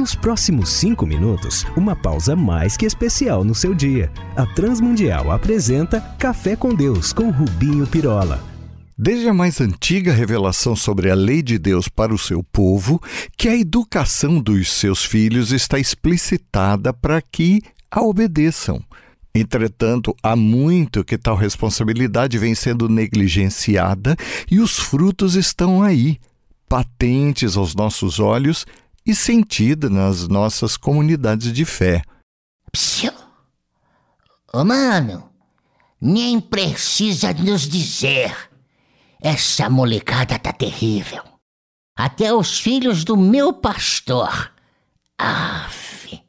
Nos próximos cinco minutos, uma pausa mais que especial no seu dia. A Transmundial apresenta Café com Deus com Rubinho Pirola. Desde a mais antiga revelação sobre a lei de Deus para o seu povo, que a educação dos seus filhos está explicitada para que a obedeçam. Entretanto, há muito que tal responsabilidade vem sendo negligenciada e os frutos estão aí, patentes aos nossos olhos e sentida nas nossas comunidades de fé. Psiu. Ô, mano, nem precisa nos dizer. Essa molecada tá terrível. Até os filhos do meu pastor. Aff.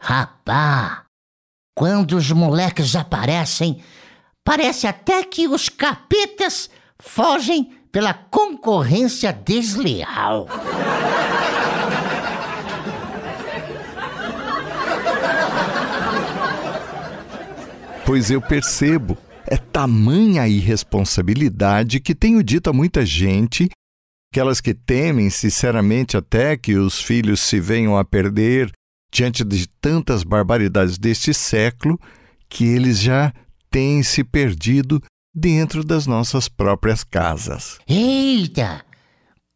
Rapá, quando os moleques aparecem, parece até que os capetas fogem pela concorrência desleal. Pois eu percebo, é tamanha a irresponsabilidade que tenho dito a muita gente, aquelas que temem sinceramente até que os filhos se venham a perder diante de tantas barbaridades deste século, que eles já têm se perdido dentro das nossas próprias casas. Eita!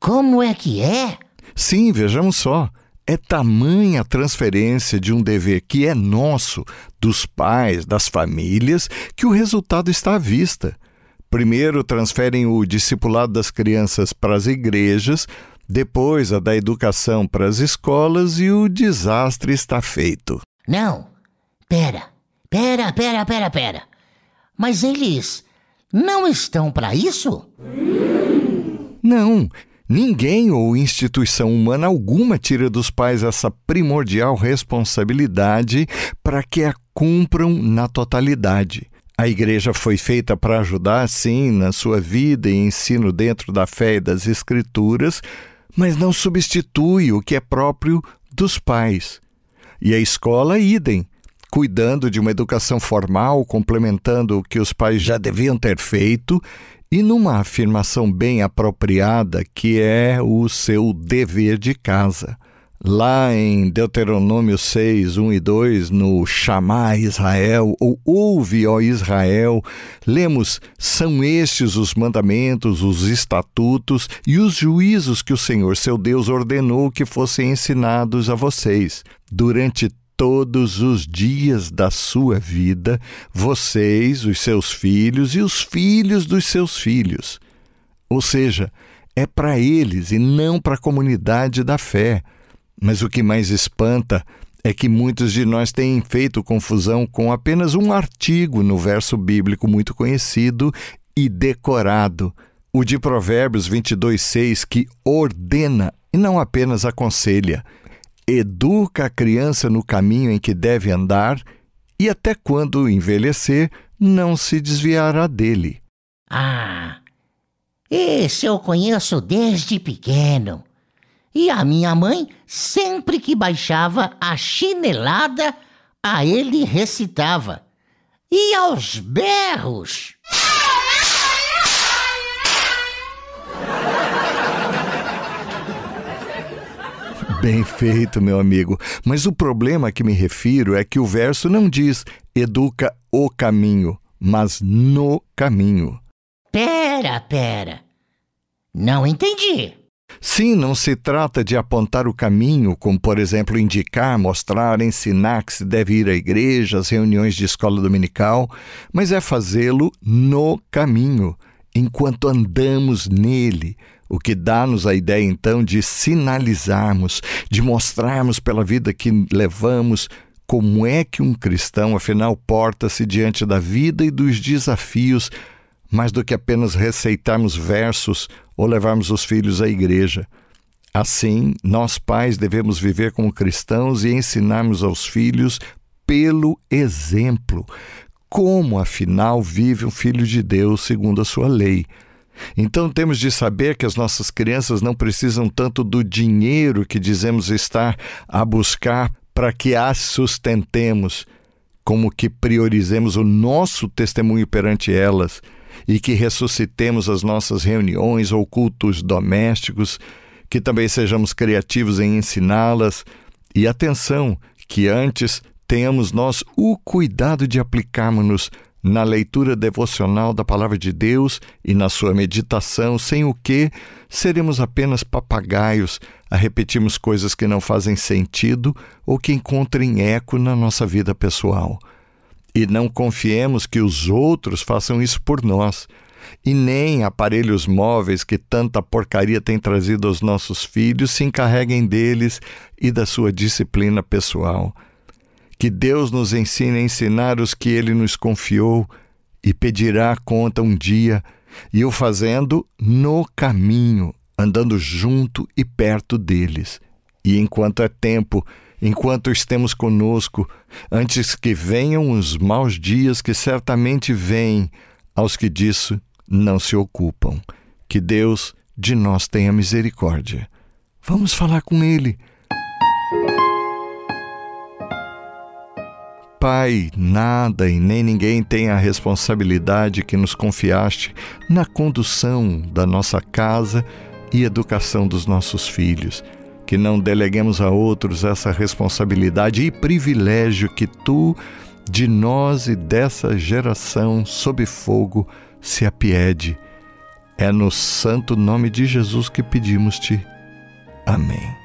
Como é que é? Sim, vejamos só. É tamanha a transferência de um dever que é nosso, dos pais, das famílias, que o resultado está à vista. Primeiro transferem o discipulado das crianças para as igrejas, depois a da educação para as escolas e o desastre está feito. Não, pera, pera, pera, pera, pera. Mas eles não estão para isso? Não, Ninguém ou instituição humana alguma tira dos pais essa primordial responsabilidade para que a cumpram na totalidade. A igreja foi feita para ajudar, sim, na sua vida e ensino dentro da fé e das escrituras, mas não substitui o que é próprio dos pais. E a escola, idem, cuidando de uma educação formal, complementando o que os pais já deviam ter feito e numa afirmação bem apropriada que é o seu dever de casa. Lá em Deuteronômio 6, 1 e 2, no Chamar Israel, ou Ouve, ó Israel, lemos: São estes os mandamentos, os estatutos e os juízos que o Senhor seu Deus ordenou que fossem ensinados a vocês. Durante todos os dias da sua vida, vocês, os seus filhos e os filhos dos seus filhos. Ou seja, é para eles e não para a comunidade da fé. Mas o que mais espanta é que muitos de nós têm feito confusão com apenas um artigo no verso bíblico muito conhecido e decorado, o de Provérbios 22:6, que ordena e não apenas aconselha educa a criança no caminho em que deve andar e até quando envelhecer não se desviará dele. Ah, esse eu conheço desde pequeno. E a minha mãe, sempre que baixava a chinelada, a ele recitava. E aos berros. Bem feito, meu amigo. Mas o problema a que me refiro é que o verso não diz educa o caminho, mas no caminho. Pera, pera. Não entendi. Sim, não se trata de apontar o caminho, como por exemplo indicar, mostrar, ensinar que se deve ir à igreja, às reuniões de escola dominical, mas é fazê-lo no caminho, enquanto andamos nele, o que dá-nos a ideia então de sinalizarmos, de mostrarmos pela vida que levamos como é que um cristão, afinal, porta-se diante da vida e dos desafios, mais do que apenas receitarmos versos ou levarmos os filhos à igreja. Assim, nós pais devemos viver como cristãos e ensinarmos aos filhos pelo exemplo. Como, afinal, vive um filho de Deus segundo a sua lei? Então temos de saber que as nossas crianças não precisam tanto do dinheiro que dizemos estar a buscar para que as sustentemos, como que priorizemos o nosso testemunho perante elas e que ressuscitemos as nossas reuniões ou cultos domésticos, que também sejamos criativos em ensiná-las E atenção, que antes tenhamos nós o cuidado de aplicarmos-nos na leitura devocional da Palavra de Deus e na sua meditação, sem o que seremos apenas papagaios a repetirmos coisas que não fazem sentido ou que encontrem eco na nossa vida pessoal. E não confiemos que os outros façam isso por nós, e nem aparelhos móveis que tanta porcaria têm trazido aos nossos filhos se encarreguem deles e da sua disciplina pessoal. Que Deus nos ensine a ensinar os que Ele nos confiou e pedirá conta um dia, e o fazendo no caminho, andando junto e perto deles. E enquanto é tempo, enquanto estemos conosco, antes que venham os maus dias que certamente vêm aos que disso não se ocupam. Que Deus de nós tenha misericórdia. Vamos falar com Ele. Pai, nada e nem ninguém tem a responsabilidade que nos confiaste na condução da nossa casa e educação dos nossos filhos. Que não deleguemos a outros essa responsabilidade e privilégio que tu, de nós e dessa geração sob fogo, se apiede. É no santo nome de Jesus que pedimos-te. Amém.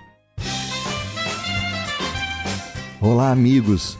Olá, amigos.